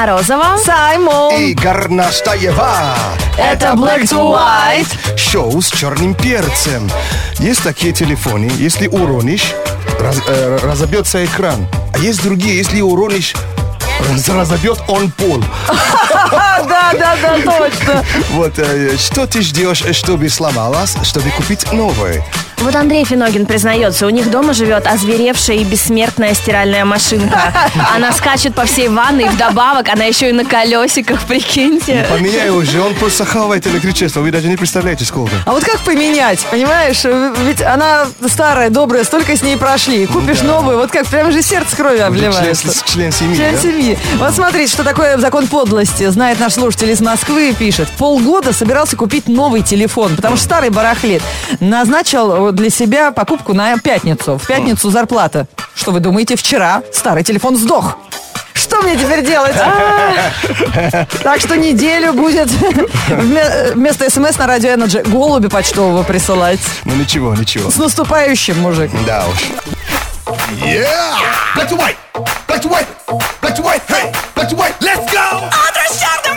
Морозова. Саймон. И Горнаштаева. Это Black to White. Шоу с черным перцем. Есть такие телефоны, если уронишь, раз- э, разобьется экран. А есть другие, если уронишь, раз- разобьет он пол. Да, да, да, точно. Вот, э, что ты ждешь, чтобы сломалось, чтобы купить новое? Вот Андрей Финогин признается, у них дома живет озверевшая и бессмертная стиральная машинка. Она скачет по всей ванной, и вдобавок она еще и на колесиках, прикиньте. Поменяй уже, он просто хавает электричество, вы даже не представляете сколько. А вот как поменять, понимаешь? Ведь она старая, добрая, столько с ней прошли. Купишь новую, вот как, прям же сердце крови Член, обливается. член семьи, Член да? семьи. Вот смотрите, что такое закон подлости. Знает наш слушатель из Москвы, пишет. Полгода собирался купить новый телефон, потому что старый барахлит. Назначил для себя покупку на пятницу. В пятницу зарплата. Что вы думаете, вчера старый телефон сдох. Что мне теперь делать? А! Так что неделю будет вме- вместо смс на радио Energy голуби почтового присылать. Ну ничего, ничего. С наступающим, мужик. Да уж. Yeah! Black to white! Black to white! Black to white! Hey! Black to white! Let's go! Black,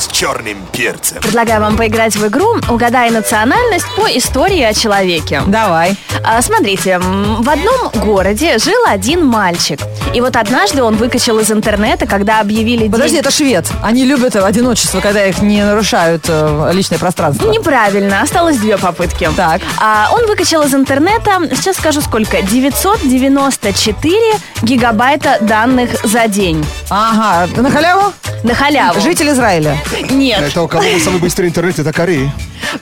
с черным перцем. Предлагаю вам поиграть в игру «Угадай национальность» по истории о человеке. Давай. А, Смотрите, в одном городе жил один мальчик. И вот однажды он выкачал из интернета, когда объявили день- Подожди, это швед. Они любят одиночество, когда их не нарушают э, личное пространство. Неправильно, осталось две попытки. Так. А, он выкачал из интернета, сейчас скажу сколько, 994 гигабайта данных за день. Ага, на халяву? На халяву. Житель Израиля. Нет. Это у кого самый быстрый интернет, это Корея.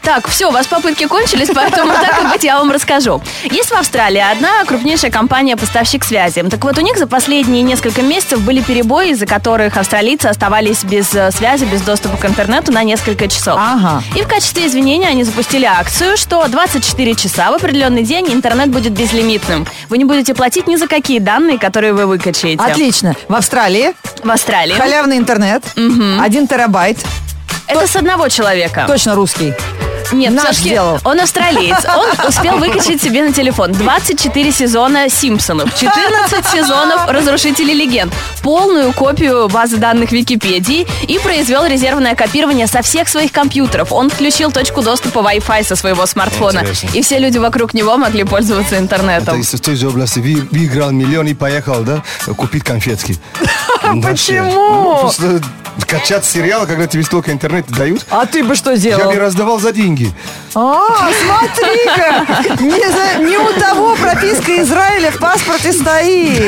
Так, все, у вас попытки кончились, поэтому так и быть я вам расскажу. Есть в Австралии одна крупнейшая компания-поставщик связи. Так вот, у них за последние несколько месяцев были перебои, из-за которых австралийцы оставались без э, связи, без доступа к интернету на несколько часов. Ага. И в качестве извинения они запустили акцию, что 24 часа в определенный день интернет будет безлимитным. Вы не будете платить ни за какие данные, которые вы выкачаете. Отлично. В Австралии В Австралии. халявный интернет. Один терабайт. Это с одного человека. Точно русский. Нет, Наш все-таки сделал. он австралиец. Он успел выкачать себе на телефон 24 сезона Симпсонов, 14 сезонов Разрушителей легенд, полную копию базы данных Википедии и произвел резервное копирование со всех своих компьютеров. Он включил точку доступа Wi-Fi со своего смартфона. Интересно. И все люди вокруг него могли пользоваться Это интернетом. из той же области. Ви- Выиграл миллион и поехал, да, купить конфетки. Почему? Ну, Просто качать сериал, когда тебе столько интернета дают. А ты бы что Я делал? бы раздавал за деньги. А, смотри-ка! Не, за- не у того прописка Израиля в паспорте стоит.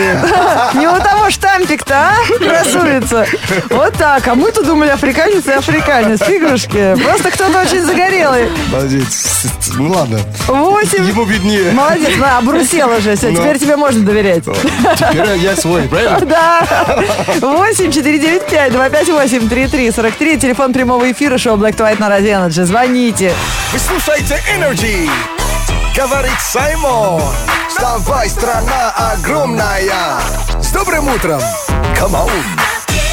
Не у того штампик-то, а? Красуется. Вот так. А мы-то думали африканец и африканец. Фигушки. Просто кто-то очень загорелый. Молодец. Ну ладно. Восемь. Ему виднее. Молодец, да, обрусел уже. Все, Ну. теперь тебе можно доверять. Теперь я свой, правильно? Да. 8 495 258 33 43. Телефон прямого эфира шоу Black to White на Радио Energy. Звоните. Вы слушаете Energy. Говорит Саймон. Вставай, страна огромная. С добрым утром. Come on.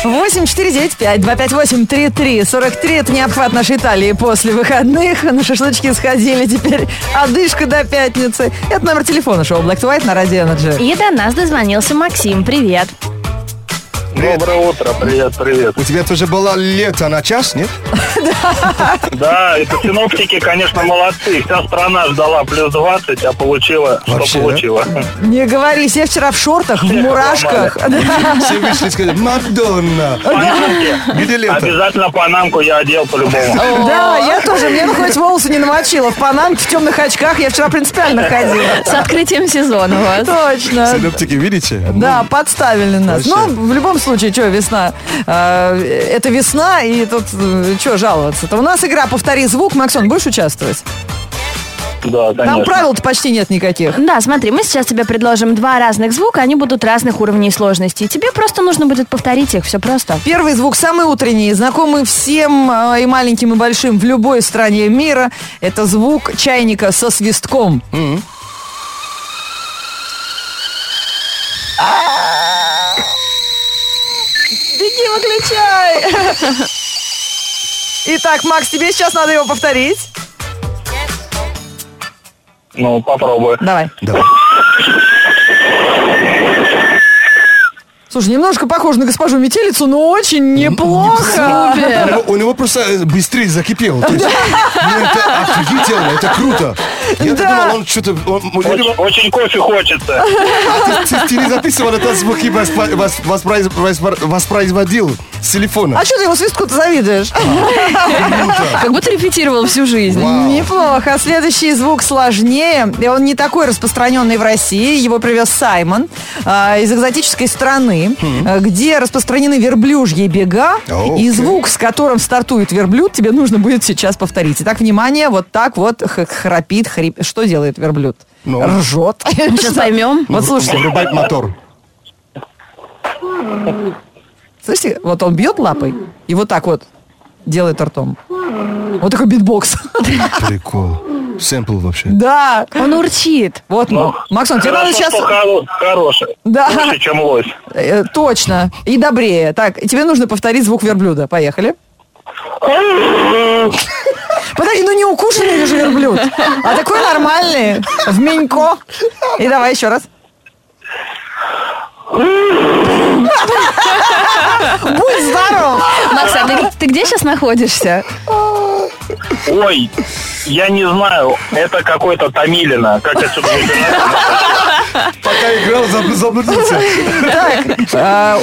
8 495 258 33 43 Это необхват нашей Италии после выходных. На шашлычки сходили. Теперь одышка до пятницы. Это номер телефона шоу Black to White на Радио Energy. И до нас дозвонился Максим. Привет. Доброе утро, привет, привет. У тебя тоже было лето на час, нет? Да, это синоптики, конечно, молодцы. Вся страна ждала плюс 20, а получила, что получила. Не говори, все вчера в шортах, в мурашках. Все вышли и сказали, Мадонна. Где лето? Обязательно панамку я одел по-любому. Да, я тоже. Мне бы хоть волосы не намочила. В панамке, в темных очках я вчера принципиально ходила. С открытием сезона у вас. Точно. Синоптики, видите? Да, подставили нас. Ну, в любом случае, что, весна? Э, Это весна, и тут что жаловаться-то? У нас игра «Повтори звук». Максон, будешь участвовать? Да, Там конечно. правил-то почти нет никаких. Да, смотри, мы сейчас тебе предложим два разных звука, они будут разных уровней сложности. И тебе просто нужно будет повторить их, все просто. Первый звук самый утренний, знакомый всем э, и маленьким, и большим в любой стране мира. Это звук чайника со свистком. Беги, выключай! Итак, Макс, тебе сейчас надо его повторить. Ну, попробую. Давай. Давай. Слушай, немножко похоже на госпожу Метелицу, но очень неплохо. У него, у него просто э, быстрее закипел. То есть, ну, это офигительно, это круто. Я Да. думал, он что-то... Очень, кофе хочется. а ты, ты- ты не записывал этот звук и воспро- вос- воспроиз- воспро- воспроизводил с телефона. А что ты его свистку-то завидуешь? Как будто репетировал всю жизнь. Вау. Неплохо. Следующий звук сложнее. И он не такой распространенный в России. Его привез Саймон а, из экзотической страны, а, где распространены верблюжьи бега. И звук, с которым стартует верблюд, тебе нужно будет сейчас повторить. Итак, внимание, вот так вот храпит, хрип. Что делает верблюд? Ну. Ржет. Сейчас поймем. Вот слушайте, Врубать мотор. слышите, вот он бьет лапой и вот так вот делает ртом. Вот такой битбокс. Прикол. Сэмпл вообще. Да. Он урчит. Вот, ну, Максон, тебе надо сейчас... хоро- хороший. Да. Лучше, чем лось. Э, точно. И добрее. Так, и тебе нужно повторить звук верблюда. Поехали. Подожди, ну не укушенный же верблюд, а такой нормальный, в менько. И давай еще раз. Будь здоров! Макс, а ты, ты где сейчас находишься? Ой, я не знаю, это какой-то Томилина. Как отсюда? Пока играл, заб- заблудился. Так,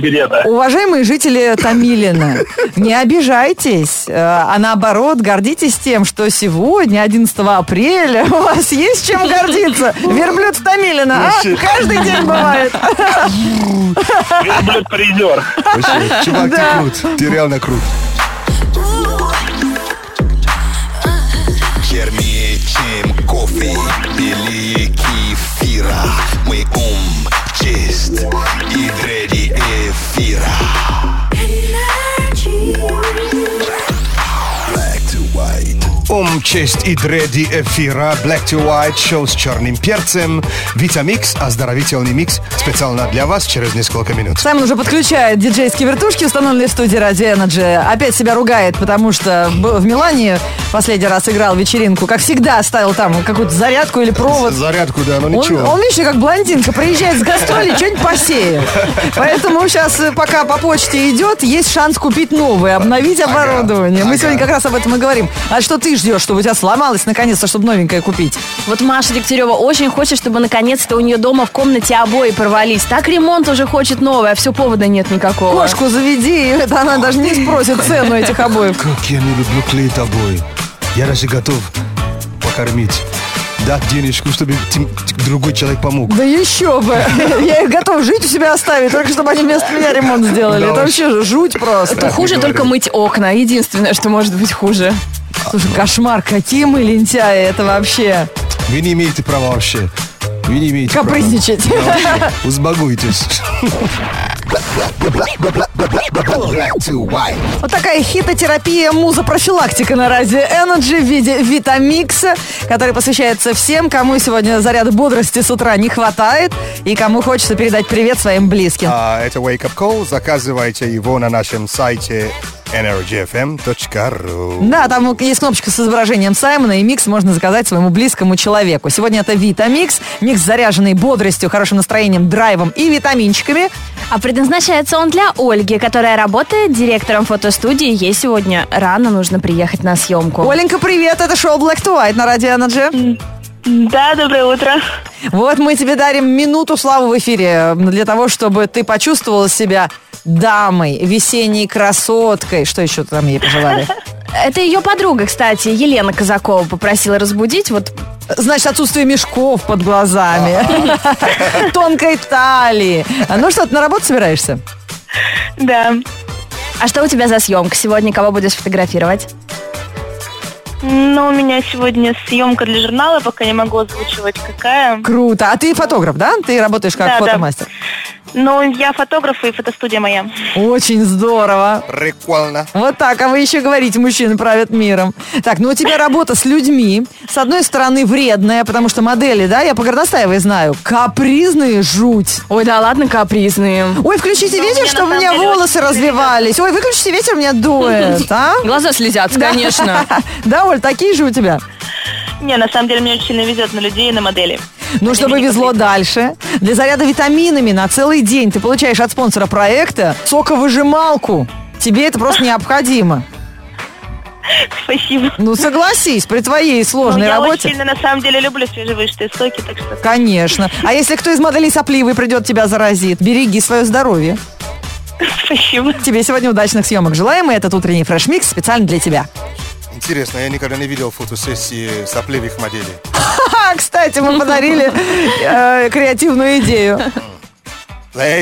где-то. Уважаемые жители Томилина, не обижайтесь, э, а наоборот гордитесь тем, что сегодня, 11 апреля, у вас есть чем гордиться. Верблюд в Томилино, а? Каждый день бывает. Верблюд-призер. Вообще, чувак, ты крут. Ты реально крут. Кефира Мой ум чист и дреди эфира Ум, честь и дреди эфира Black to White шоу с черным перцем Витамикс, оздоровительный микс Специально для вас через несколько минут Саймон уже подключает диджейские вертушки, установленные в студии Radio Energy. Опять себя ругает, потому что в Милане последний раз играл вечеринку. Как всегда, ставил там какую-то зарядку или провод. Зарядку, да, но Он, ничего он, видишь, как блондинка, приезжает с гастроли, что-нибудь посеет. Поэтому сейчас, э, пока по почте идет, есть шанс купить новое, обновить оборудование. Мы сегодня как раз об этом и говорим. А что ты ждешь, чтобы у тебя сломалось наконец-то, чтобы новенькое купить? Вот Маша Дегтярева очень хочет, чтобы наконец-то у нее дома в комнате обои порвались. Так ремонт уже хочет новый, а все повода нет никакого. Кошку заведи, это она даже не спросит цену этих обоев. Как я не люблю клеить обои Я даже готов покормить Дать денежку, чтобы другой человек помог Да еще бы. Я их готов жить у себя оставить, только чтобы они вместо меня ремонт сделали. Да Это вообще же жуть просто. Это хуже только мыть окна. Единственное, что может быть хуже. Слушай, кошмар, какие мы лентяи, это вообще. Вы не имеете права вообще Вы не имеете права. Капризничать. Да, вообще. Узбагуйтесь Вот такая хитотерапия, муза-профилактика на радио Energy в виде Витамикса, который посвящается всем, кому сегодня заряда бодрости с утра не хватает и кому хочется передать привет своим близким. А, Это Wake Up Call. Заказывайте его на нашем сайте energyfm.ru Да, там есть кнопочка с изображением Саймона, и микс можно заказать своему близкому человеку. Сегодня это Витамикс, микс заряженный бодростью, хорошим настроением, драйвом и витаминчиками. А предназначается он для Ольги, которая работает директором фотостудии. Ей сегодня рано нужно приехать на съемку. Оленька, привет, это шоу Black to White на радио Energy. Да, доброе утро. Вот мы тебе дарим минуту славы в эфире для того, чтобы ты почувствовала себя дамой, весенней красоткой. Что еще там ей пожелали? Это ее подруга, кстати, Елена Казакова попросила разбудить. Вот Значит, отсутствие мешков под глазами, тонкой талии. Ну что, ты на работу собираешься? Да. А что у тебя за съемка сегодня? Кого будешь фотографировать? Ну, у меня сегодня съемка для журнала, пока не могу озвучивать, какая. Круто. А ты фотограф, да? Ты работаешь как Да, да. Ну, я фотограф и фотостудия моя. Очень здорово. Прикольно. Вот так, а вы еще говорите, мужчины правят миром. Так, ну у тебя работа с людьми, с одной стороны, вредная, потому что модели, да, я по Горностаевой знаю, капризные жуть. Ой, да ладно, капризные. Ой, включите Ну, ветер, чтобы у меня волосы развивались. Ой, выключите ветер, меня дует, а? Глаза слезятся, конечно. Да, Оль, такие же у тебя? Не, на самом деле мне очень сильно везет на людей и на модели. Ну, чтобы везло дальше. Для заряда витаминами на целый день ты получаешь от спонсора проекта соковыжималку. Тебе это просто необходимо. Спасибо. Ну, согласись, при твоей Ну, сложной я работе. очень сильно, на самом деле, люблю свежевыжатые соки, так что... Конечно. А если кто из моделей сопливый придет, тебя заразит, береги свое здоровье. Спасибо. Тебе сегодня удачных съемок желаем, и этот утренний фреш-микс специально для тебя. Интересно, я никогда не видел фотосессии сопливых моделей. Ха, кстати, мы подарили э, креативную идею. Ladies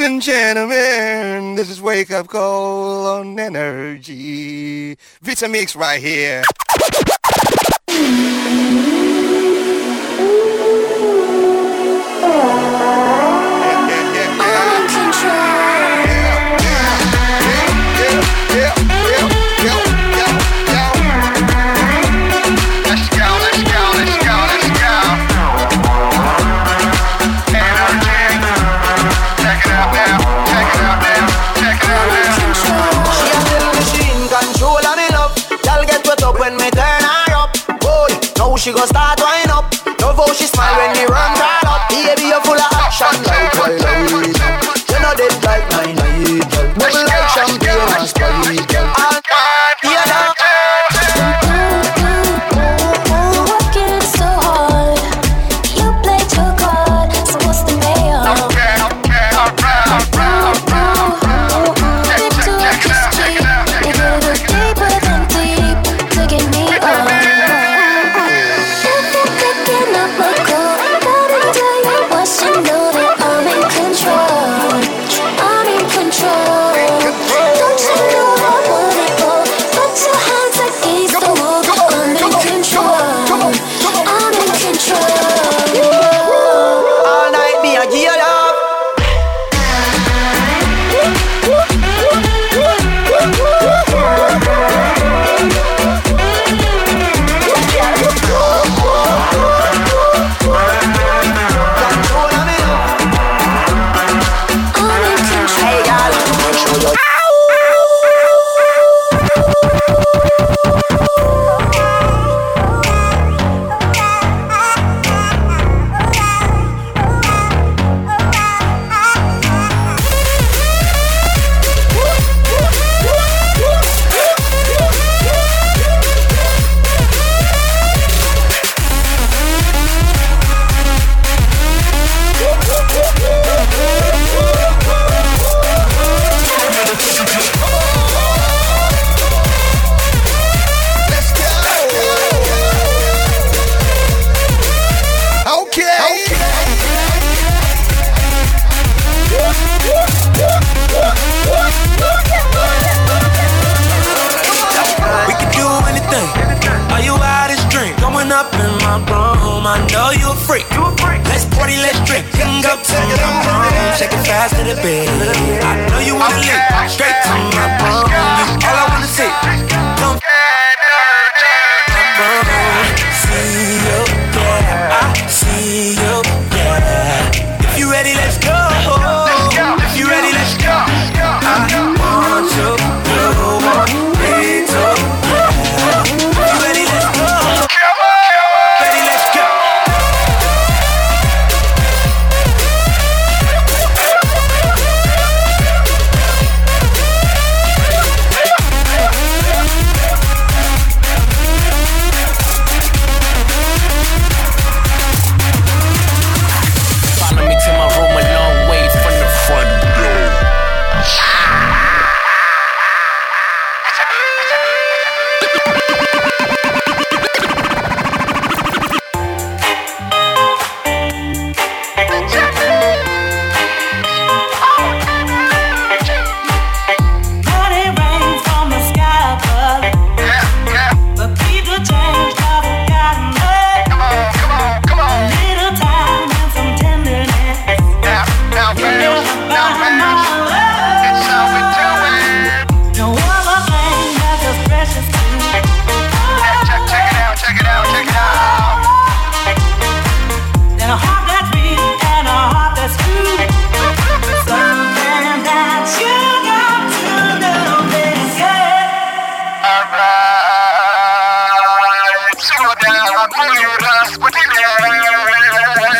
and gentlemen, this is Wake Up Call on Energy. Vitamix right here. She gon' start wind up. Love how she smile when me run her up. Baby, you full of action up in my room. I know you a freak. Let's party, let's drink. Can go to my room. Shake it fast to the bed. I know you wanna lick. Straight to my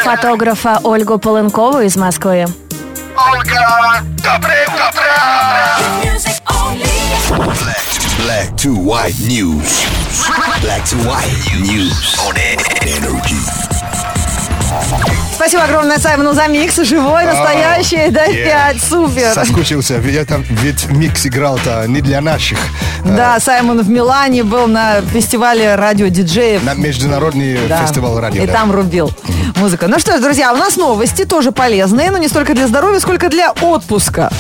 фотографа Ольгу Полынкову из Москвы. Ольга, доброе утро! Black to white news. Black to white news on energy. Спасибо огромное Саймону за микс. Живой, настоящий, да, Yeah. 5, супер. Соскучился, ведь, это, ведь микс играл-то не для наших. Да, Саймон в Милане был на фестивале радиодиджеев. На международный Да. фестиваль радио. И да. там рубил музыка. Ну что ж, друзья, у нас новости тоже полезные, но не столько для здоровья, сколько для отпуска.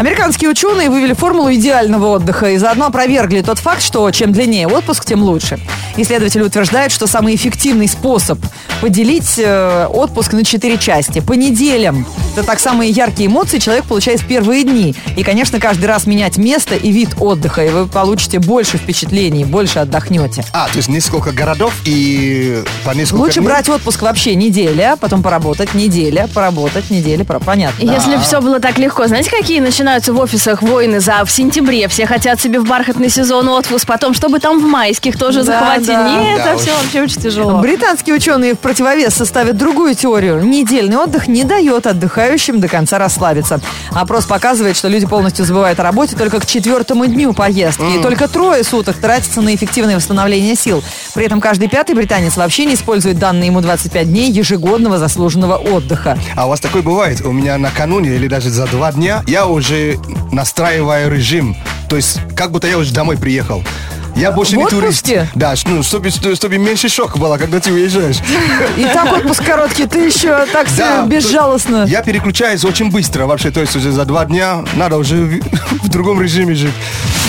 Американские ученые вывели формулу идеального отдыха и заодно опровергли тот факт, что чем длиннее отпуск, тем лучше. Исследователи утверждают, что самый эффективный способ поделить э, отпуск на четыре части. По неделям. Это так самые яркие эмоции человек получает в первые дни. И, конечно, каждый раз менять место и вид отдыха, и вы получите больше впечатлений, больше отдохнете. А, то есть несколько городов и по несколько Лучше дней? брать отпуск вообще неделя, потом поработать, неделя, поработать, неделя, пора- понятно. Если все было так легко, знаете, какие начинаются в офисах войны за в сентябре? Все хотят себе в бархатный сезон отпуск, потом, чтобы там в майских тоже Да, захватить. да. Нет, Да это все вообще очень тяжело. Британские ученые в противовес составят другую теорию. Недельный отдых не дает отдыхающим до конца расслабиться. Опрос показывает, что люди полностью забывают о работе только к четвертому дню поездки. И только трое суток тратится на эффективное восстановление сил. При этом каждый пятый британец вообще не использует данные ему 25 дней ежегодного заслуженного отдыха. А у вас такое бывает? У меня накануне или даже за два дня я уже настраиваю режим. То есть как будто я уже домой приехал. Я больше В не турист. Да, ну, чтобы, чтобы меньше шок было, когда ты уезжаешь. И так отпуск короткий, ты еще так Да, безжалостно. Я переключаюсь очень быстро вообще. То есть уже за два дня надо уже в другом режиме жить.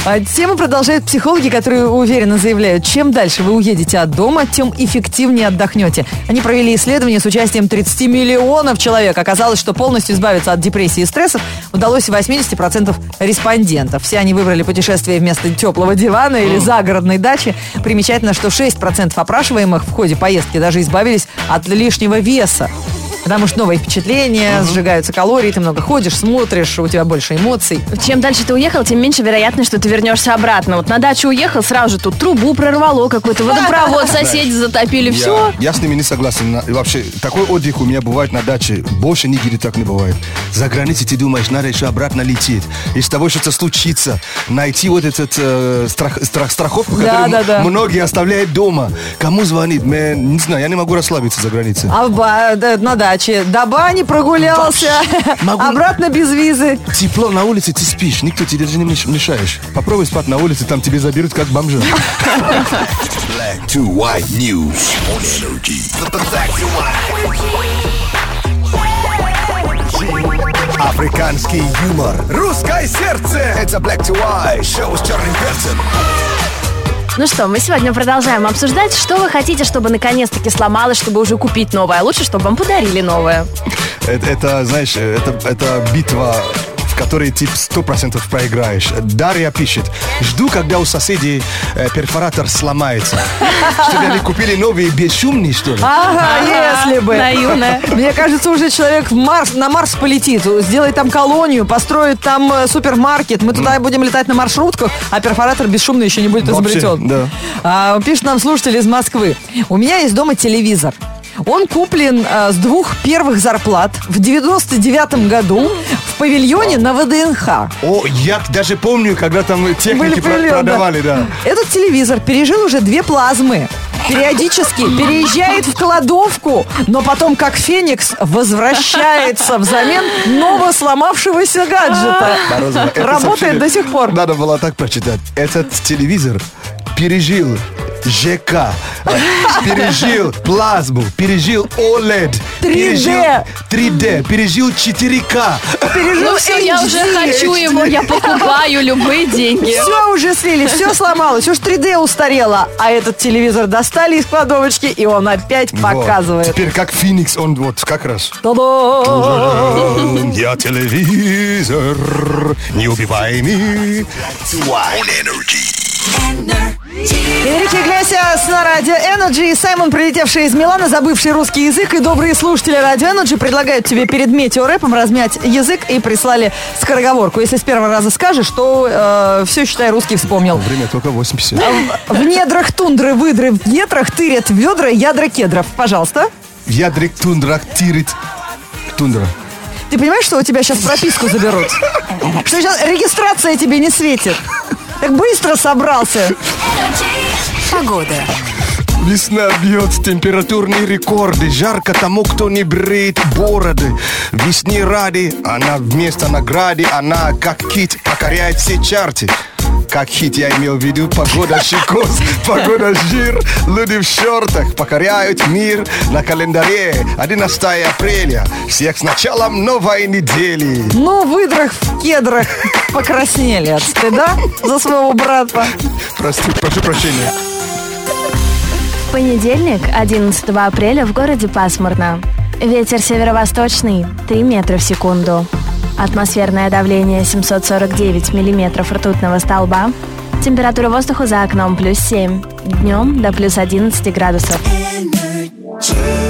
А Тему продолжают психологи, которые уверенно заявляют, чем дальше вы уедете от дома, тем эффективнее отдохнете. Они провели исследование с участием 30 миллионов человек. Оказалось, что полностью избавиться от депрессии и стрессов удалось 80% респондентов. Все они выбрали путешествие вместо теплого дивана или загородной дачи. Примечательно, что 6% опрашиваемых в ходе поездки даже избавились от лишнего веса. Потому что новые впечатления, сжигаются калории, ты много ходишь, смотришь, у тебя больше эмоций. Чем дальше ты уехал, тем меньше вероятность, что ты вернешься обратно. Вот на дачу уехал, сразу же тут трубу прорвало, какой-то водопровод, соседи затопили, все. Я, я с ними не согласен. На- и Вообще, такой отдых у меня бывает на даче. Больше нигде так не бывает. За границей ты думаешь, надо еще обратно лететь. Из того, что-то случится, найти вот этот э, страх, страх- страховку, Да, которую да, м- да. многие оставляют дома. Кому звонит? Мэн, не знаю, я не могу расслабиться за границей. А в ба- да, на даче до бани прогулялся, Могу- обратно без визы. Тепло на улице, ты спишь, никто тебе даже не меш- мешаешь. Попробуй спать на улице, там тебе заберут как бомжа. Black to white news on energy. Black to white. Африканский юмор. Русское сердце. Это Black to White. Шоу с черным перцем. Ну что, мы сегодня продолжаем обсуждать, что вы хотите, чтобы наконец-таки сломалось, чтобы уже купить новое. А лучше, чтобы вам подарили новое. Это, это, знаешь, это, это битва, в которой ты сто процентов проиграешь. Дарья пишет, жду, когда у соседей э, перфоратор сломается. Чтобы они купили новые бесшумные, что ли? Ага, если бы. наивная. Мне кажется, уже человек в Марс, на Марс полетит, сделает там колонию, построит там э, супермаркет. Мы туда будем летать на маршрутках, а перфоратор бесшумно еще не будет Вообще, изобретен. да. А, пишет нам слушатель из Москвы. У меня есть дома телевизор. Он куплен а, с двух первых зарплат в 99 году в павильоне на ВДНХ. О, я даже помню, когда там техники Были про- павильон, да. продавали, да. Этот телевизор пережил уже две плазмы. Периодически переезжает в кладовку, но потом, как Феникс, возвращается взамен нового сломавшегося гаджета. Морозова, это Работает сообщение до сих пор. Надо было так прочитать. Этот телевизор пережил ЖК, э, пережил плазму, пережил OLED, 3D. пережил 3D, пережил 4К. Пережил Ну все, я HD. уже хочу его, я покупаю любые деньги. Все уже слили, все сломалось, уж 3D устарело. А этот телевизор достали из кладовочки, и он опять Вот. показывает. Теперь как Феникс, он вот как раз. Та-дам! Я телевизор, неубиваемый. On energy. Энрике Иглесиас на Радио Energy и Саймон, прилетевший из Милана, забывший русский язык, и добрые слушатели Радио Energy предлагают тебе перед метеорэпом размять язык и прислали скороговорку. Если с первого раза скажешь, то все, считай, русский вспомнил. Время только 80. В недрах тундры, выдры, в нетрах тырят ведра, ядра кедров. Пожалуйста. В в ядре тундра тирит. Тундра. Ты понимаешь, что у тебя сейчас прописку заберут? Что сейчас регистрация тебе не светит? Так быстро собрался. Погода. Весна бьет температурные рекорды Жарко тому, кто не бреет бороды Весне ради, она вместо награды Она, как кит, покоряет все чарты как хит я имел в виду Погода щекот, погода жир Люди в шортах покоряют мир На календаре 11 апреля Всех с началом новой недели Ну, выдрах в кедрах покраснели от стыда за своего брата. Прости, прошу прощения В понедельник, 11 апреля, в городе пасмурно. Ветер северо-восточный 3 метра в секунду. Атмосферное давление 749 миллиметров ртутного столба. Температура воздуха за окном плюс 7. Днем до плюс 11 градусов. Energy.